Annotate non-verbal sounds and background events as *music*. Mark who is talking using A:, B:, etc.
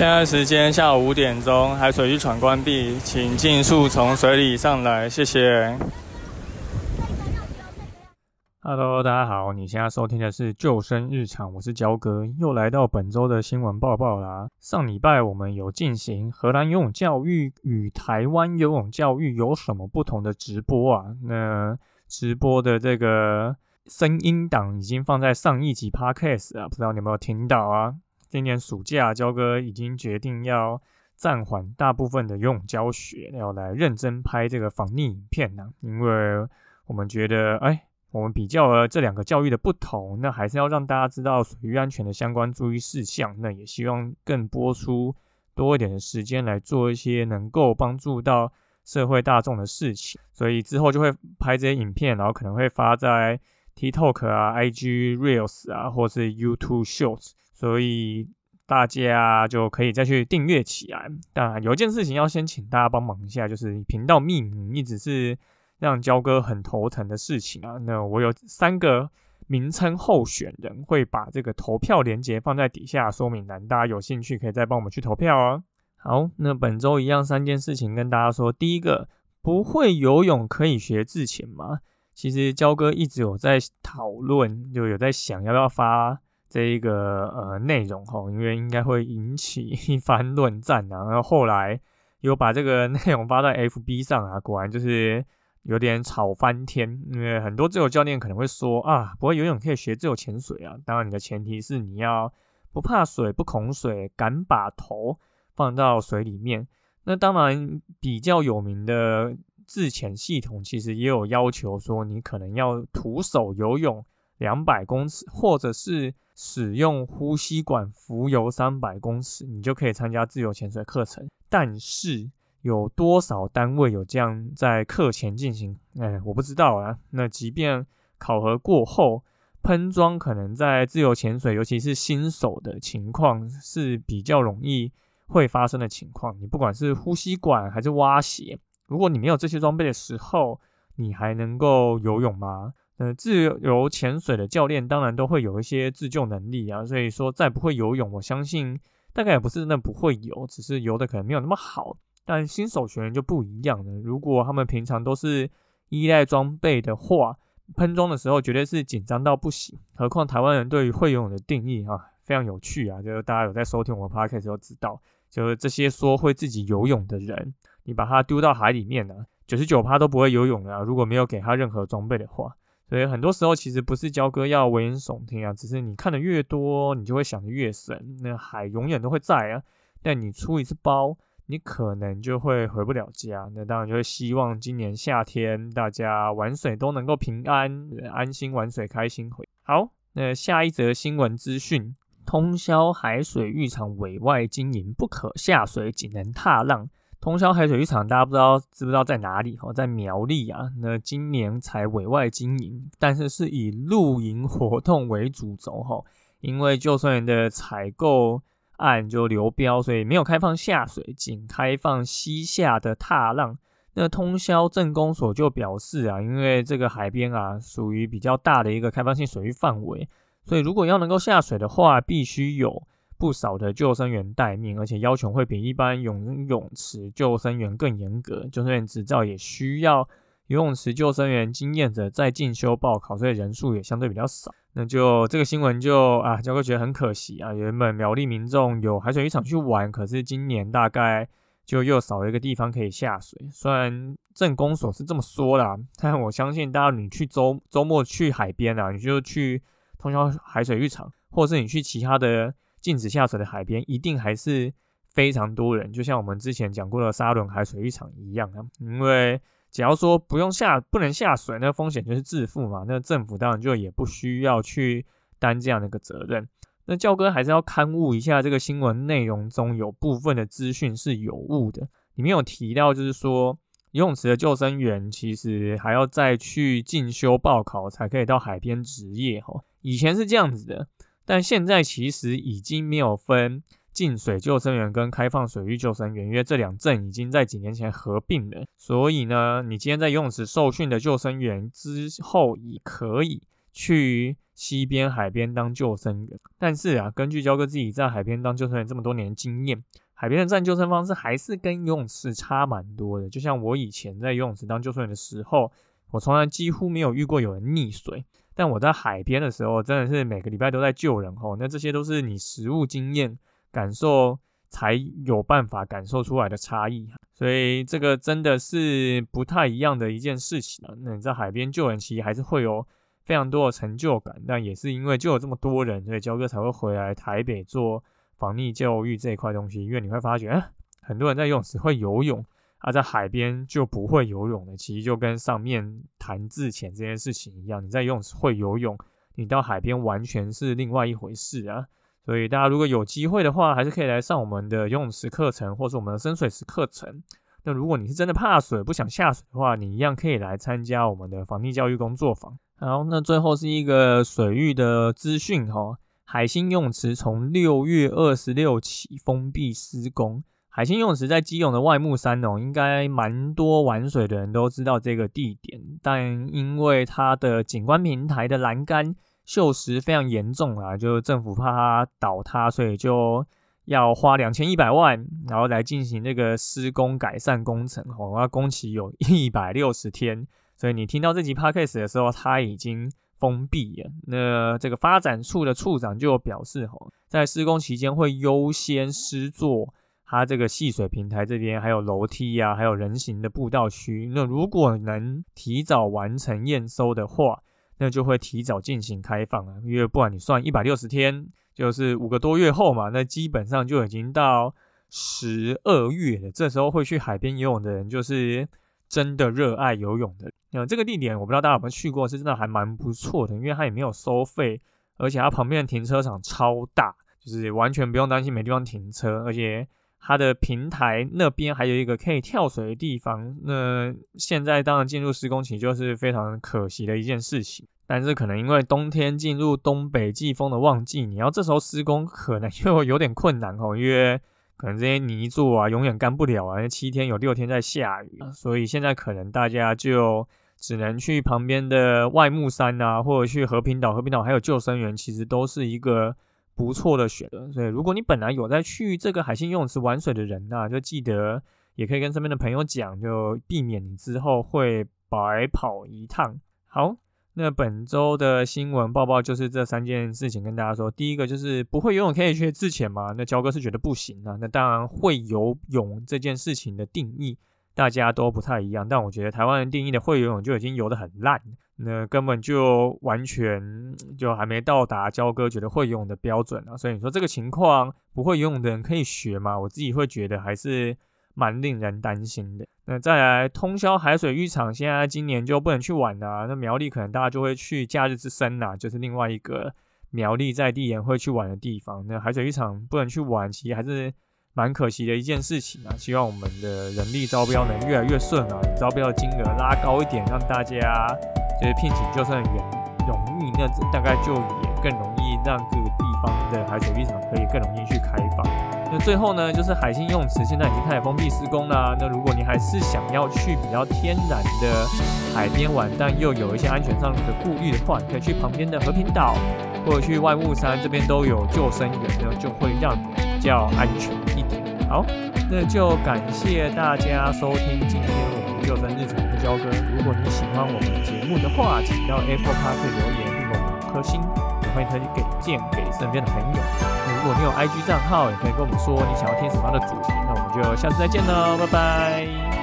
A: 现在时间下午五点钟，海水浴场关闭，请尽速从水里上来，谢谢。Hello，大家好，你现在收听的是救生日常，我是焦哥，又来到本周的新闻报报啦。上礼拜我们有进行荷兰游泳教育与台湾游泳教育有什么不同的直播啊？那直播的这个声音档已经放在上一集 Podcast 啊，不知道你有没有听到啊？今年暑假，焦哥已经决定要暂缓大部分的游泳教学，要来认真拍这个防溺影片呢。因为我们觉得，哎，我们比较了这两个教育的不同，那还是要让大家知道水域安全的相关注意事项。那也希望更播出多一点的时间来做一些能够帮助到社会大众的事情。所以之后就会拍这些影片，然后可能会发在 TikTok 啊、IG Reels 啊，或是 YouTube Shorts。所以大家就可以再去订阅起来。但有一件事情要先请大家帮忙一下，就是频道命名一直是让焦哥很头疼的事情啊。那我有三个名称候选人，会把这个投票链接放在底下说明栏，大家有兴趣可以再帮我们去投票哦。好，那本周一样三件事情跟大家说。第一个，不会游泳可以学自潜吗？其实焦哥一直有在讨论，就有在想要不要发。这一个呃内容哈，因为应该会引起一番论战啊。然后后来有把这个 *laughs* 内容发在 FB 上啊，果然就是有点吵翻天。因为很多自由教练可能会说啊，不会游泳可以学自由潜水啊。当然你的前提是你要不怕水、不恐水，敢把头放到水里面。那当然比较有名的自潜系统，其实也有要求说你可能要徒手游泳两百公尺，或者是使用呼吸管浮游三百公尺，你就可以参加自由潜水课程。但是有多少单位有这样在课前进行？哎，我不知道啊。那即便考核过后，喷装可能在自由潜水，尤其是新手的情况是比较容易会发生的情况。你不管是呼吸管还是蛙鞋，如果你没有这些装备的时候，你还能够游泳吗？呃，自由潜水的教练当然都会有一些自救能力啊，所以说再不会游泳，我相信大概也不是那不会游，只是游的可能没有那么好。但新手学员就不一样了，如果他们平常都是依赖装备的话，喷装的时候绝对是紧张到不行。何况台湾人对于会游泳的定义啊，非常有趣啊，就是大家有在收听我 podcast 都知道，就是这些说会自己游泳的人，你把他丢到海里面呢，九十九趴都不会游泳啊，如果没有给他任何装备的话。所以很多时候其实不是焦哥要危言耸听啊，只是你看的越多，你就会想的越深。那海永远都会在啊，但你出一次包，你可能就会回不了家。那当然就会希望今年夏天大家玩水都能够平安、安心玩水，开心回。好，那下一则新闻资讯：通宵海水浴场委外经营，不可下水，仅能踏浪。通宵海水浴场，大家不知道知不知道在哪里？哦，在苗栗啊。那今年才委外经营，但是是以露营活动为主轴哈。因为救生员的采购案就流标，所以没有开放下水，仅开放西下的踏浪。那通宵镇公所就表示啊，因为这个海边啊属于比较大的一个开放性水域范围，所以如果要能够下水的话，必须有。不少的救生员待命，而且要求会比一般游泳池救生员更严格。救生员执照也需要游泳池救生员经验者在进修报考，所以人数也相对比较少。那就这个新闻就啊，教哥觉得很可惜啊。原本苗栗民众有海水浴场去玩，可是今年大概就又少了一个地方可以下水。虽然镇公所是这么说啦，但我相信大家你去周周末去海边啊，你就去通宵海水浴场，或者是你去其他的。禁止下水的海边一定还是非常多人，就像我们之前讲过的沙仑海水浴场一样啊。因为只要说不用下、不能下水，那风险就是自负嘛。那政府当然就也不需要去担这样的一个责任。那教哥还是要勘误一下这个新闻内容中有部分的资讯是有误的，里面有提到就是说游泳池的救生员其实还要再去进修报考才可以到海边执业哈。以前是这样子的，但现在其实已经没有分。进水救生员跟开放水域救生员，因为这两证已经在几年前合并了，所以呢，你今天在游泳池受训的救生员之后，也可以去西边、海边当救生员。但是啊，根据焦哥自己在海边当救生员这么多年的经验，海边的站救生方式还是跟游泳池差蛮多的。就像我以前在游泳池当救生员的时候，我从来几乎没有遇过有人溺水，但我在海边的时候，真的是每个礼拜都在救人吼。那这些都是你实物经验。感受才有办法感受出来的差异，所以这个真的是不太一样的一件事情啊。那你在海边救人，其实还是会有非常多的成就感，但也是因为救了这么多人，所以焦哥才会回来台北做防溺教育这一块东西。因为你会发觉，很多人在游泳池会游泳，而在海边就不会游泳的。其实就跟上面谈自潜这件事情一样，你在游泳池会游泳，你到海边完全是另外一回事啊。所以大家如果有机会的话，还是可以来上我们的游泳池课程，或是我们的深水池课程。那如果你是真的怕水，不想下水的话，你一样可以来参加我们的防溺教育工作坊。好，那最后是一个水域的资讯哈，海星游泳池从六月二十六起封闭施工。海星泳池在基隆的外木山哦，应该蛮多玩水的人都知道这个地点，但因为它的景观平台的栏杆。锈蚀非常严重啊，就政府怕它倒塌，所以就要花两千一百万，然后来进行这个施工改善工程。哦，那工期有一百六十天，所以你听到这集 podcast 的时候，它已经封闭了。那这个发展处的处长就表示，吼，在施工期间会优先施作它这个戏水平台这边，还有楼梯呀，还有人行的步道区。那如果能提早完成验收的话，那就会提早进行开放啊，因为不管你算一百六十天，就是五个多月后嘛，那基本上就已经到十二月了。这时候会去海边游泳的人，就是真的热爱游泳的。那这个地点我不知道大家有没有去过，是真的还蛮不错的，因为它也没有收费，而且它旁边的停车场超大，就是完全不用担心没地方停车，而且。它的平台那边还有一个可以跳水的地方，那现在当然进入施工期就是非常可惜的一件事情。但是可能因为冬天进入东北季风的旺季，你要这时候施工可能 *laughs* 又有点困难哦，因为可能这些泥柱啊永远干不了啊，七天有六天在下雨，所以现在可能大家就只能去旁边的外木山啊，或者去和平岛，和平岛还有救生员，其实都是一个。不错的选择，所以如果你本来有在去这个海信游泳池玩水的人呐，就记得也可以跟身边的朋友讲，就避免你之后会白跑一趟。好，那本周的新闻报报就是这三件事情跟大家说。第一个就是不会游泳可以去自潜吗？那焦哥是觉得不行啊。那当然会游泳这件事情的定义。大家都不太一样，但我觉得台湾人定义的会游泳就已经游得很烂，那根本就完全就还没到达焦哥觉得会游泳的标准啊。所以你说这个情况不会游泳的人可以学吗？我自己会觉得还是蛮令人担心的。那再来，通宵海水浴场现在今年就不能去玩了。那苗栗可能大家就会去假日之森呐，就是另外一个苗栗在地人会去玩的地方。那海水浴场不能去玩，其实还是。蛮可惜的一件事情啊，希望我们的人力招标能越来越顺啊，招标的金额拉高一点，让大家就是聘请救生员容易，那大概就也更容易让各个地方的海水浴场可以更容易去开放。那最后呢，就是海星游泳池现在已经开始封闭施工啦。那如果你还是想要去比较天然的海边玩，但又有一些安全上的顾虑的话，你可以去旁边的和平岛或者去外木山这边都有救生员，那就会让你比较安全。好，那就感谢大家收听今天我们六分日常的交歌。如果你喜欢我们的节目的话，请到 Apple Park 留言并给我们五颗星，也欢迎推荐给身边的朋友。如果你有 IG 账号，也可以跟我们说你想要听什么样的主题。那我们就下次再见喽，拜拜。